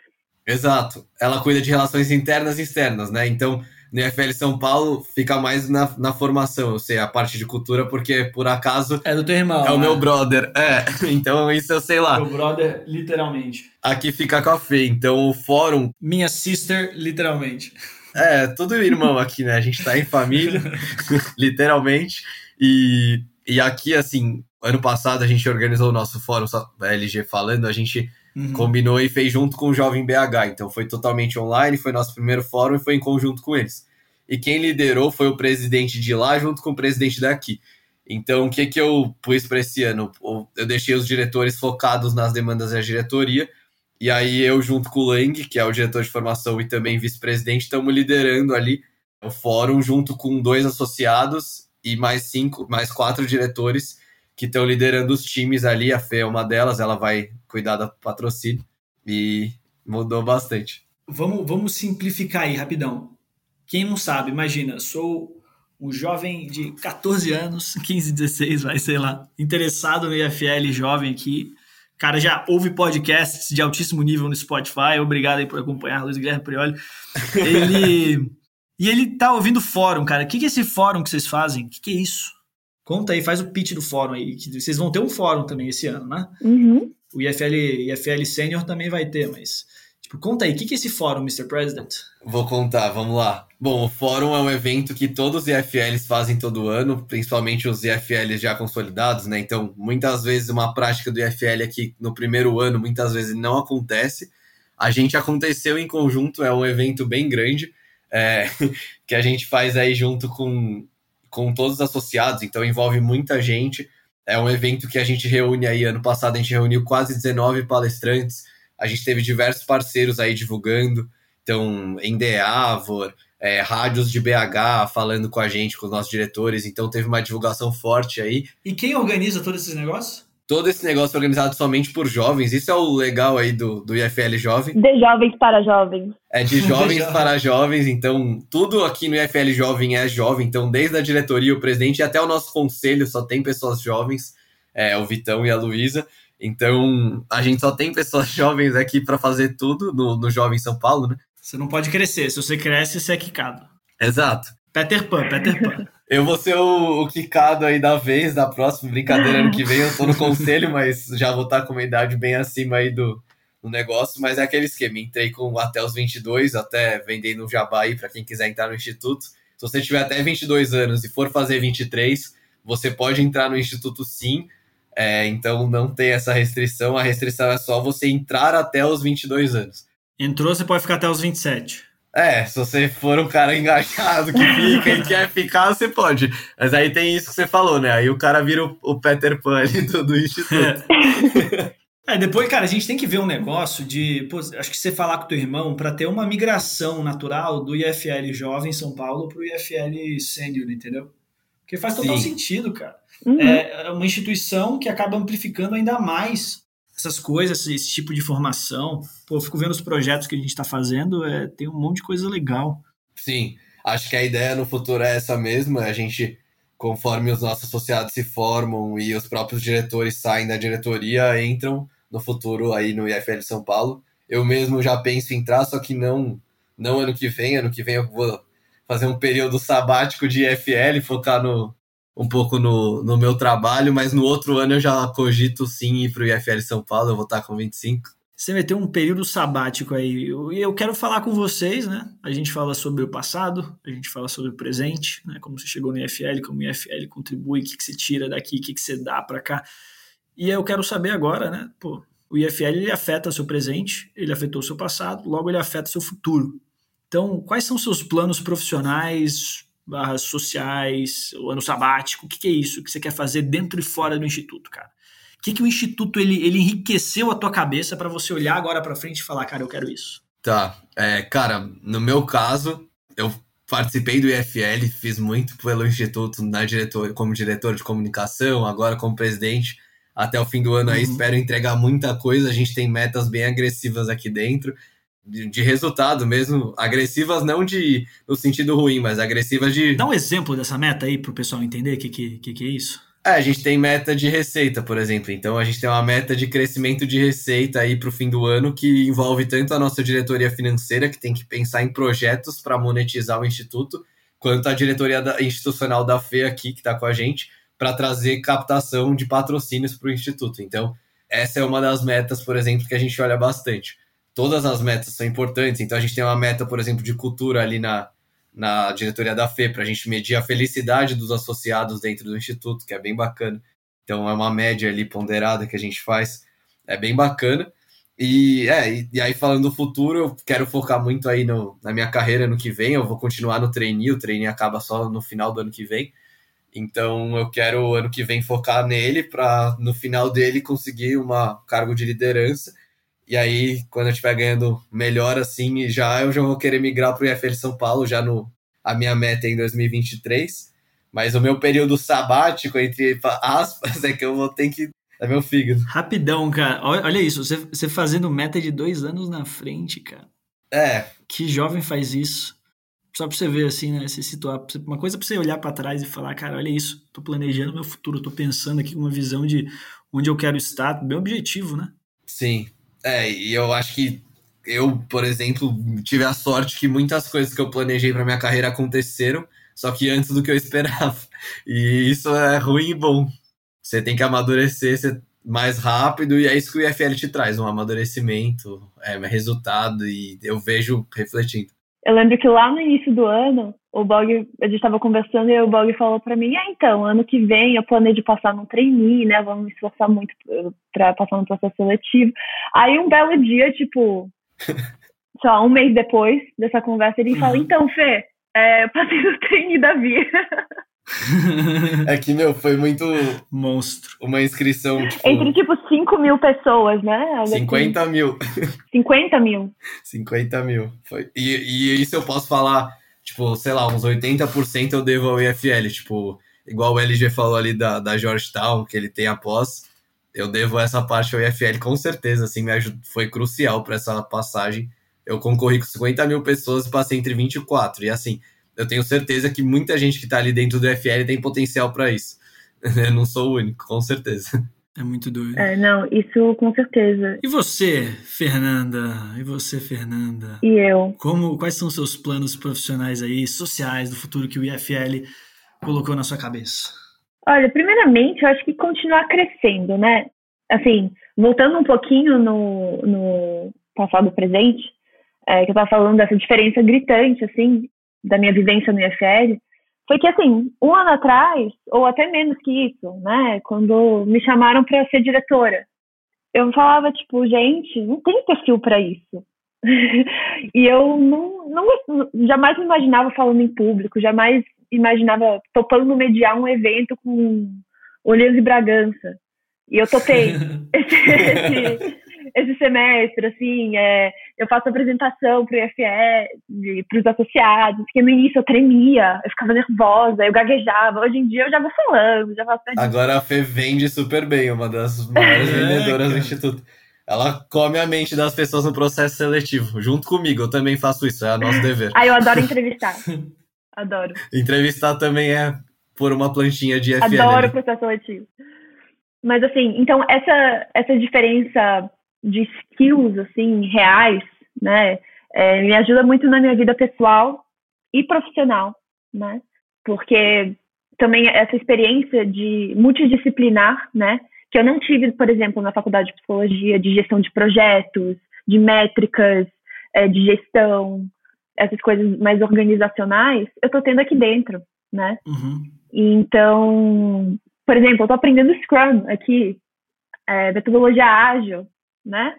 Exato. Ela cuida de relações internas e externas, né? Então, no IFL São Paulo fica mais na, na formação, eu sei, a parte de cultura, porque por acaso. É do teu irmão. É né? o meu brother. É, então isso eu sei lá. Meu brother, literalmente. Aqui fica com a Fê, então o fórum. Minha sister, literalmente. É, tudo irmão aqui, né? A gente tá em família, literalmente. E, e aqui, assim, ano passado a gente organizou o nosso fórum LG falando, a gente Uhum. Combinou e fez junto com o Jovem BH. Então foi totalmente online, foi nosso primeiro fórum e foi em conjunto com eles. E quem liderou foi o presidente de lá junto com o presidente daqui. Então, o que, que eu pus para esse ano? Eu deixei os diretores focados nas demandas da diretoria, e aí eu, junto com o Lang, que é o diretor de formação e também vice-presidente, estamos liderando ali o fórum junto com dois associados e mais cinco, mais quatro diretores que estão liderando os times ali. A Fê é uma delas, ela vai cuidar do patrocínio e mudou bastante. Vamos, vamos simplificar aí rapidão. Quem não sabe, imagina, sou um jovem de 14 anos, 15, 16, vai, sei lá, interessado no IFL jovem aqui. Cara, já ouve podcasts de altíssimo nível no Spotify. Obrigado aí por acompanhar, Luiz Guilherme Prioli. Ele. e ele tá ouvindo fórum, cara. O que, que é esse fórum que vocês fazem? O que, que é isso? Conta aí, faz o pitch do fórum aí. Que vocês vão ter um fórum também esse ano, né? Uhum. O IFL, IFL Senior também vai ter, mas. Tipo, conta aí, o que, que é esse fórum, Mr. President? Vou contar, vamos lá. Bom, o fórum é um evento que todos os IFLs fazem todo ano, principalmente os IFLs já consolidados, né? Então, muitas vezes uma prática do IFL aqui no primeiro ano, muitas vezes não acontece. A gente aconteceu em conjunto, é um evento bem grande, é, que a gente faz aí junto com com todos os associados, então envolve muita gente. É um evento que a gente reúne aí, ano passado a gente reuniu quase 19 palestrantes, a gente teve diversos parceiros aí divulgando, então Endeavor, é, rádios de BH falando com a gente, com os nossos diretores, então teve uma divulgação forte aí. E quem organiza todos esses negócios? Todo esse negócio organizado somente por jovens. Isso é o legal aí do, do IFL Jovem. De jovens para jovens. É de jovens para jovens, então tudo aqui no IFL Jovem é jovem. Então, desde a diretoria, o presidente e até o nosso conselho só tem pessoas jovens, é, o Vitão e a Luísa. Então, a gente só tem pessoas jovens aqui para fazer tudo no, no Jovem São Paulo, né? Você não pode crescer. Se você cresce, você é quicado. Exato. Peter Pan, Peter Pan. Eu vou ser o, o quicado aí da vez, da próxima brincadeira ano que vem. Eu tô no conselho, mas já vou estar com uma idade bem acima aí do, do negócio. Mas é aquele esquema. Entrei com até os 22, até vendendo no Jabá aí para quem quiser entrar no Instituto. Se você tiver até 22 anos e for fazer 23, você pode entrar no Instituto sim. É, então não tem essa restrição. A restrição é só você entrar até os 22 anos. Entrou, você pode ficar até os 27. É, se você for um cara engajado que fica e quer ficar, você pode. Mas aí tem isso que você falou, né? Aí o cara vira o, o Peter Pan ali do, do Instituto. É. depois, cara, a gente tem que ver um negócio de. Pô, acho que você falar com teu irmão para ter uma migração natural do IFL Jovem São Paulo pro IFL Sênior, entendeu? Porque faz total Sim. sentido, cara. Uhum. É, é uma instituição que acaba amplificando ainda mais essas coisas, esse tipo de formação. Pô, eu fico vendo os projetos que a gente está fazendo, é, tem um monte de coisa legal. Sim, acho que a ideia no futuro é essa mesma, a gente, conforme os nossos associados se formam e os próprios diretores saem da diretoria, entram no futuro aí no IFL São Paulo. Eu mesmo já penso em entrar, só que não, não ano que vem, ano que vem eu vou fazer um período sabático de IFL, focar no, um pouco no, no meu trabalho, mas no outro ano eu já cogito sim ir para o IFL São Paulo, eu vou estar com 25. Você vai ter um período sabático aí. E eu, eu quero falar com vocês, né? A gente fala sobre o passado, a gente fala sobre o presente, né? Como você chegou no IFL, como o IFL contribui, o que, que você tira daqui, o que, que você dá para cá. E eu quero saber agora, né? Pô, o IFL ele afeta seu presente, ele afetou seu passado, logo ele afeta seu futuro. Então, quais são seus planos profissionais, barras sociais, o ano sabático? O que, que é isso que você quer fazer dentro e fora do instituto, cara? O que, que o instituto ele, ele enriqueceu a tua cabeça para você olhar agora para frente e falar, cara, eu quero isso? Tá, é, cara, no meu caso, eu participei do IFL, fiz muito pelo instituto na diretor, como diretor de comunicação, agora como presidente até o fim do ano aí. Uhum. Espero entregar muita coisa. A gente tem metas bem agressivas aqui dentro. De, de, resultado mesmo, agressivas não de no sentido ruim, mas agressivas de. Dá um exemplo dessa meta aí para o pessoal entender o que, que, que, é isso. É, a gente tem meta de receita, por exemplo. Então a gente tem uma meta de crescimento de receita aí para o fim do ano que envolve tanto a nossa diretoria financeira, que tem que pensar em projetos para monetizar o instituto, quanto a diretoria da, institucional da FE aqui, que está com a gente, para trazer captação de patrocínios para o Instituto. Então, essa é uma das metas, por exemplo, que a gente olha bastante. Todas as metas são importantes, então a gente tem uma meta, por exemplo, de cultura ali na, na diretoria da FE, para a gente medir a felicidade dos associados dentro do Instituto, que é bem bacana. Então, é uma média ali ponderada que a gente faz, é bem bacana. E, é, e, e aí, falando do futuro, eu quero focar muito aí no, na minha carreira no que vem. Eu vou continuar no trainee, o trainee acaba só no final do ano que vem. Então eu quero ano que vem focar nele para no final dele conseguir um cargo de liderança. E aí, quando eu estiver ganhando melhor assim, já eu já vou querer migrar para o IFL São Paulo, já no a minha meta é em 2023. Mas o meu período sabático, entre aspas, é que eu vou ter que. É meu fígado. Rapidão, cara. Olha isso, você, você fazendo meta de dois anos na frente, cara. É. Que jovem faz isso? Só pra você ver, assim, né? Se situar. Uma coisa pra você olhar para trás e falar, cara, olha isso, tô planejando meu futuro, tô pensando aqui com uma visão de onde eu quero estar, bem objetivo, né? Sim. É, e eu acho que eu, por exemplo, tive a sorte que muitas coisas que eu planejei para minha carreira aconteceram, só que antes do que eu esperava. E isso é ruim e bom. Você tem que amadurecer mais rápido, e é isso que o IFL te traz, um amadurecimento, é, resultado, e eu vejo refletindo. Eu lembro que lá no início do ano, o Bog, a gente estava conversando e o Bog falou para mim: ah, então, ano que vem eu planejo passar num trainee, né? Vamos me esforçar muito para passar no processo seletivo. Aí, um belo dia, tipo, lá, um mês depois dessa conversa, ele fala: uhum. então, Fê, é, eu passei no trainee da Via. é que, meu, foi muito. Monstro. Uma inscrição. Tipo... Entre, tipo, 5 mil pessoas, né? 50 assim. mil. 50 mil. 50 mil. Foi. E, e isso eu posso falar, tipo, sei lá, uns 80% eu devo ao IFL. Tipo, igual o LG falou ali da, da Georgetown, que ele tem após. Eu devo essa parte ao IFL com certeza, assim, me ajudou, foi crucial para essa passagem. Eu concorri com 50 mil pessoas e passei entre 24. E assim, eu tenho certeza que muita gente que está ali dentro do FL tem potencial para isso. Eu não sou o único, com certeza. É muito doido. É, não, isso com certeza. E você, Fernanda? E você, Fernanda? E eu? Como, quais são seus planos profissionais aí, sociais, do futuro que o IFL colocou na sua cabeça? Olha, primeiramente, eu acho que continuar crescendo, né? Assim, voltando um pouquinho no, no passado presente, é, que eu estava falando dessa diferença gritante, assim, da minha vivência no IFL, foi que, assim, um ano atrás, ou até menos que isso, né, quando me chamaram para ser diretora, eu falava, tipo, gente, não tem perfil para isso. e eu não, não, jamais me imaginava falando em público, jamais imaginava topando mediar um evento com Olheiros e Bragança. E eu topei esse, esse, esse semestre, assim, é, eu faço apresentação para o IFE, para os associados, porque no início eu tremia, eu ficava nervosa, eu gaguejava. Hoje em dia eu já vou falando, já faço. Agora a Fê vende super bem, uma das maiores vendedoras do Instituto. Ela come a mente das pessoas no processo seletivo, junto comigo. Eu também faço isso, é nosso dever. Ah, eu adoro entrevistar. adoro. Entrevistar também é por uma plantinha de FL. Adoro o processo seletivo. Mas assim, então essa, essa diferença de skills assim reais, né? É, me ajuda muito na minha vida pessoal e profissional, né? Porque também essa experiência de multidisciplinar, né? Que eu não tive, por exemplo, na faculdade de psicologia, de gestão de projetos, de métricas, é, de gestão, essas coisas mais organizacionais, eu estou tendo aqui dentro, né? Uhum. Então, por exemplo, eu estou aprendendo Scrum aqui, é, metodologia ágil, né?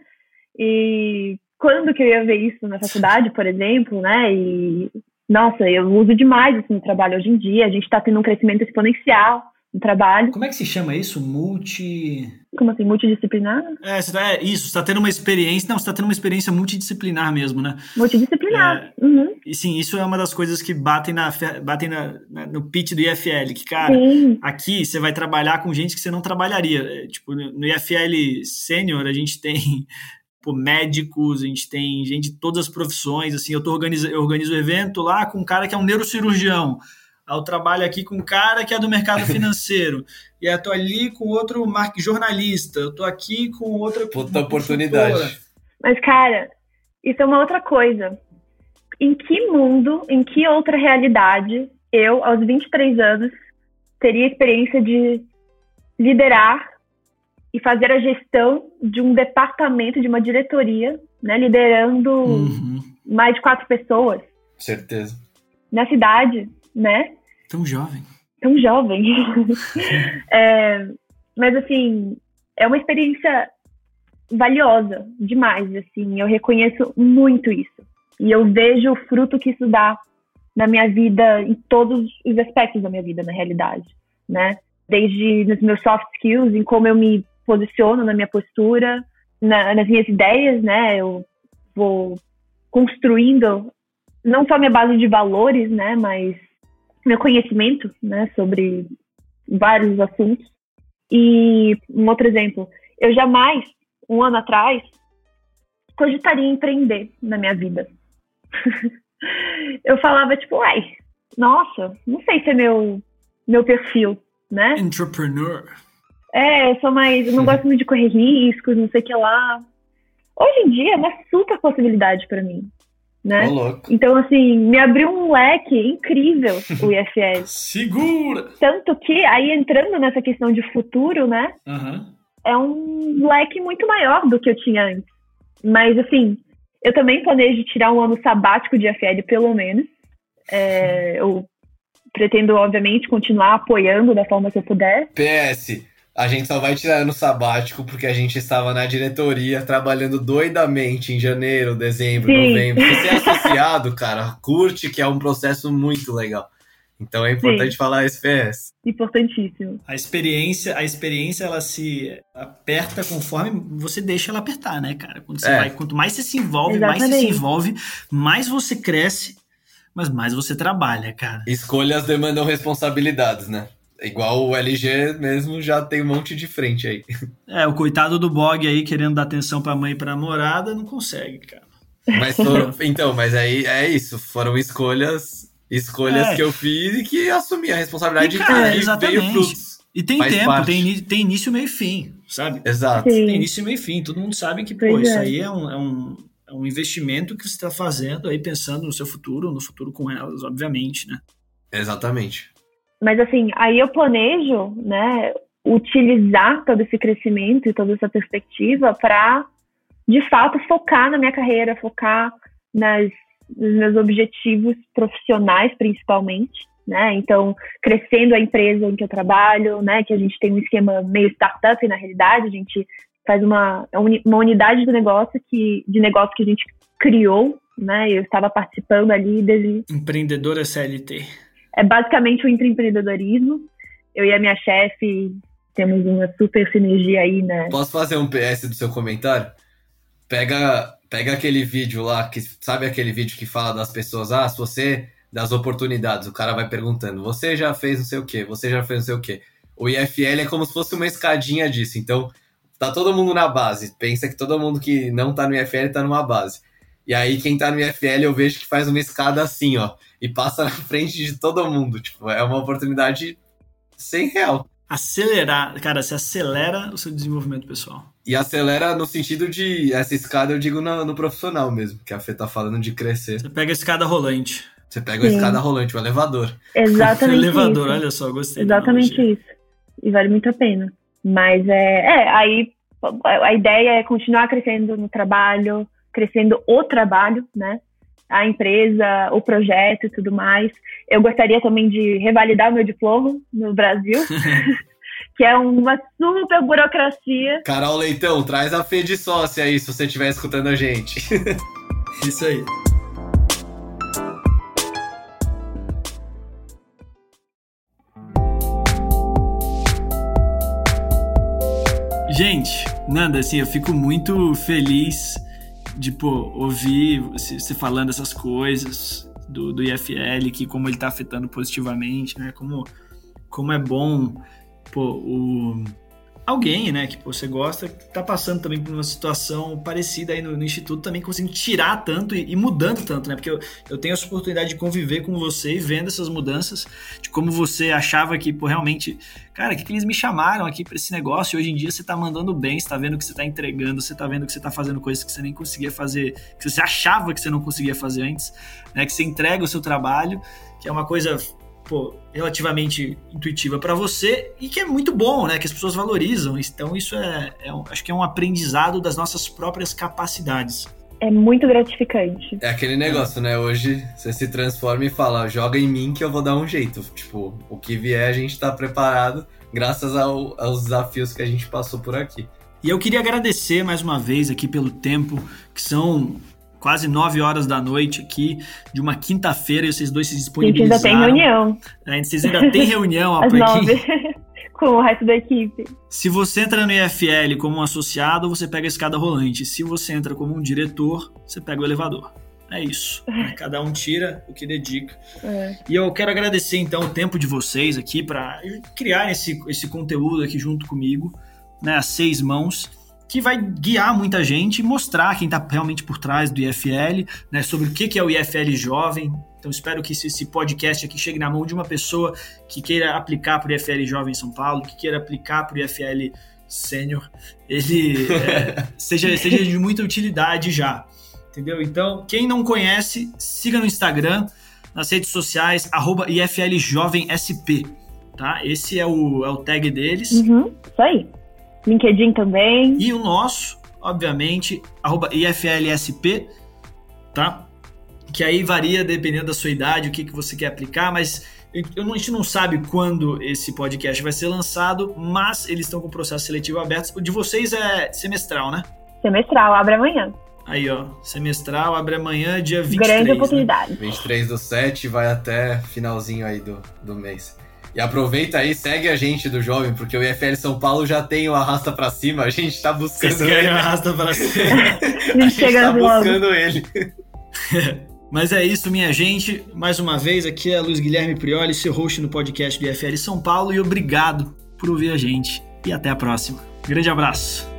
E quando que eu ia ver isso na faculdade, por exemplo, né? E nossa, eu uso demais isso no trabalho hoje em dia. A gente está tendo um crescimento exponencial no trabalho. Como é que se chama isso? Multi. Como assim, multidisciplinar? É, você tá, é isso, você está tendo uma experiência. Não, você está tendo uma experiência multidisciplinar mesmo, né? Multidisciplinar. É, uhum. E sim, isso é uma das coisas que batem, na, batem na, na no pitch do IFL, que, cara, sim. aqui você vai trabalhar com gente que você não trabalharia. É, tipo, no IFL Sênior, a gente tem pô, médicos, a gente tem gente de todas as profissões, assim, eu, tô organiza, eu organizo o evento lá com um cara que é um neurocirurgião, eu trabalho aqui com um cara que é do mercado financeiro, e eu tô ali com outro jornalista, eu tô aqui com outra... Puta oportunidade. Mas, cara, isso é uma outra coisa. Em que mundo, em que outra realidade, eu, aos 23 anos, teria experiência de liderar e fazer a gestão de um departamento, de uma diretoria, né, liderando uhum. mais de quatro pessoas. Certeza. Na cidade, né? Tão jovem. Tão jovem. é, mas, assim, é uma experiência valiosa demais, assim. Eu reconheço muito isso. E eu vejo o fruto que isso dá na minha vida, em todos os aspectos da minha vida, na realidade, né? Desde nos meus soft skills, em como eu me posiciono na minha postura, na, nas minhas ideias, né? Eu vou construindo não só minha base de valores, né, mas meu conhecimento, né, sobre vários assuntos. E um outro exemplo, eu jamais, um ano atrás, cogitaria empreender na minha vida. eu falava tipo, uai, nossa, não sei se é meu meu perfil, né? Entrepreneur. É, eu sou mais. Eu não gosto muito de correr riscos, não sei o que lá. Hoje em dia é uma super possibilidade para mim. Né? então, assim, me abriu um leque incrível o IFL. Segura! Tanto que, aí entrando nessa questão de futuro, né? Uhum. É um leque muito maior do que eu tinha antes. Mas, assim, eu também planejo tirar um ano sabático de IFL, pelo menos. É, eu pretendo, obviamente, continuar apoiando da forma que eu puder. PS, a gente só vai tirar no sabático porque a gente estava na diretoria trabalhando doidamente em janeiro, dezembro, Sim. novembro. Se você é associado, cara, curte que é um processo muito legal. Então é importante Sim. falar SPS. Importantíssimo. A experiência, a experiência ela se aperta conforme você deixa ela apertar, né, cara? Quando você é. vai, quanto mais você se envolve, Exatamente. mais você se envolve, mais você cresce, mas mais você trabalha, cara. Escolhas demandam responsabilidades, né? Igual o LG mesmo já tem um monte de frente aí. É, o coitado do Bog aí querendo dar atenção pra mãe e pra namorada não consegue, cara. Mas foram, então, mas aí é isso, foram escolhas escolhas é. que eu fiz e que assumi a responsabilidade e, cara, de que veio frutos. E tem Faz tempo, tem, tem início, meio e fim, sabe? Exato. Sim. Tem início, meio e fim. Todo mundo sabe que, pô, isso é. aí é um, é, um, é um investimento que você está fazendo aí pensando no seu futuro, no futuro com elas, obviamente, né? Exatamente. Mas assim, aí eu planejo, né, utilizar todo esse crescimento e toda essa perspectiva para, de fato, focar na minha carreira, focar nas, nos meus objetivos profissionais, principalmente, né? Então, crescendo a empresa em que eu trabalho, né? Que a gente tem um esquema meio startup, na realidade, a gente faz uma, é uma unidade de negócio que, de negócio que a gente criou, né? Eu estava participando ali desde... Empreendedora CLT é basicamente o intraempreendedorismo. Eu e a minha chefe temos uma super sinergia aí, né? Posso fazer um PS do seu comentário? Pega, pega aquele vídeo lá, que sabe aquele vídeo que fala das pessoas, ah, se você das oportunidades, o cara vai perguntando, você já fez não sei o quê, você já fez não sei o quê. O IFL é como se fosse uma escadinha disso, então tá todo mundo na base, pensa que todo mundo que não tá no IFL tá numa base. E aí quem tá no IFL eu vejo que faz uma escada assim, ó e passa na frente de todo mundo. Tipo, é uma oportunidade sem real. Acelerar, cara, você acelera o seu desenvolvimento pessoal. E acelera no sentido de essa escada, eu digo no, no profissional mesmo, que a Fê tá falando de crescer. Você pega a escada rolante. Você pega a escada rolante, o elevador. Exatamente. o elevador, isso. olha só, gostei. Exatamente isso. E vale muito a pena. Mas é, é, aí a ideia é continuar crescendo no trabalho, crescendo o trabalho, né? A empresa, o projeto e tudo mais. Eu gostaria também de revalidar meu diploma no Brasil, que é uma super burocracia. Carol Leitão, traz a Fê de sócia aí, se você estiver escutando a gente. Isso aí. Gente, Nanda, assim, eu fico muito feliz de pô, ouvir você falando essas coisas do, do IFL, que como ele está afetando positivamente, né? Como, como é bom pô, o, alguém, né, que você gosta, tá passando também por uma situação parecida aí no, no Instituto, também conseguindo tirar tanto e, e, mudando tanto, né? Porque eu, eu tenho essa oportunidade de conviver com você e vendo essas mudanças, de como você achava que, pô, realmente, cara, que, que eles me chamaram aqui para esse negócio? E hoje em dia você tá mandando bem, você tá vendo que você tá entregando, você tá vendo que você tá fazendo coisas que você nem conseguia fazer, que você achava que você não conseguia fazer antes, né? Que você entrega o seu trabalho, que é uma coisa pô, relativamente intuitiva para você e que é muito bom, né? Que as pessoas valorizam. Então isso é, é acho que é um aprendizado das nossas próprias capacidades. É muito gratificante. É aquele negócio, né? Hoje você se transforma e fala, joga em mim que eu vou dar um jeito. Tipo, o que vier a gente tá preparado graças ao, aos desafios que a gente passou por aqui. E eu queria agradecer mais uma vez aqui pelo tempo, que são quase 9 horas da noite aqui, de uma quinta-feira, e vocês dois se disponibilizaram. A gente ainda tem reunião. É, vocês ainda têm reunião. Às nove, com o resto da equipe. Se você entra no IFL como um associado, você pega a escada rolante. Se você entra como um diretor, você pega o elevador. É isso. Cada um tira o que dedica. É. E eu quero agradecer, então, o tempo de vocês aqui para criar esse, esse conteúdo aqui junto comigo, né, a seis mãos que vai guiar muita gente e mostrar quem está realmente por trás do IFL, né, sobre o que é o IFL jovem. Então espero que esse podcast aqui chegue na mão de uma pessoa que queira aplicar para o IFL jovem em São Paulo, que queira aplicar para o IFL sênior, ele é, seja, seja de muita utilidade já. Entendeu? Então, quem não conhece, siga no Instagram, nas redes sociais, arroba IFLJovemSP. Tá? Esse é o, é o tag deles. Uhum, isso aí. LinkedIn também. E o nosso, obviamente, arroba IFLSP, tá? Que aí varia dependendo da sua idade, o que, que você quer aplicar, mas eu não, a gente não sabe quando esse podcast vai ser lançado, mas eles estão com o processo seletivo aberto. O de vocês é semestral, né? Semestral, abre amanhã. Aí, ó, semestral, abre amanhã, dia 23. Grande oportunidade. Né? 23 do 7 vai até finalzinho aí do, do mês. E aproveita aí, segue a gente do Jovem, porque o IFL São Paulo já tem o Arrasta Pra Cima, a gente tá buscando Vocês ele. o Arrasta Pra Cima. a gente tá buscando ele. Mas é isso, minha gente. Mais uma vez, aqui é Luiz Guilherme Prioli, seu host no podcast do IFL São Paulo, e obrigado por ouvir a gente. E até a próxima. Grande abraço.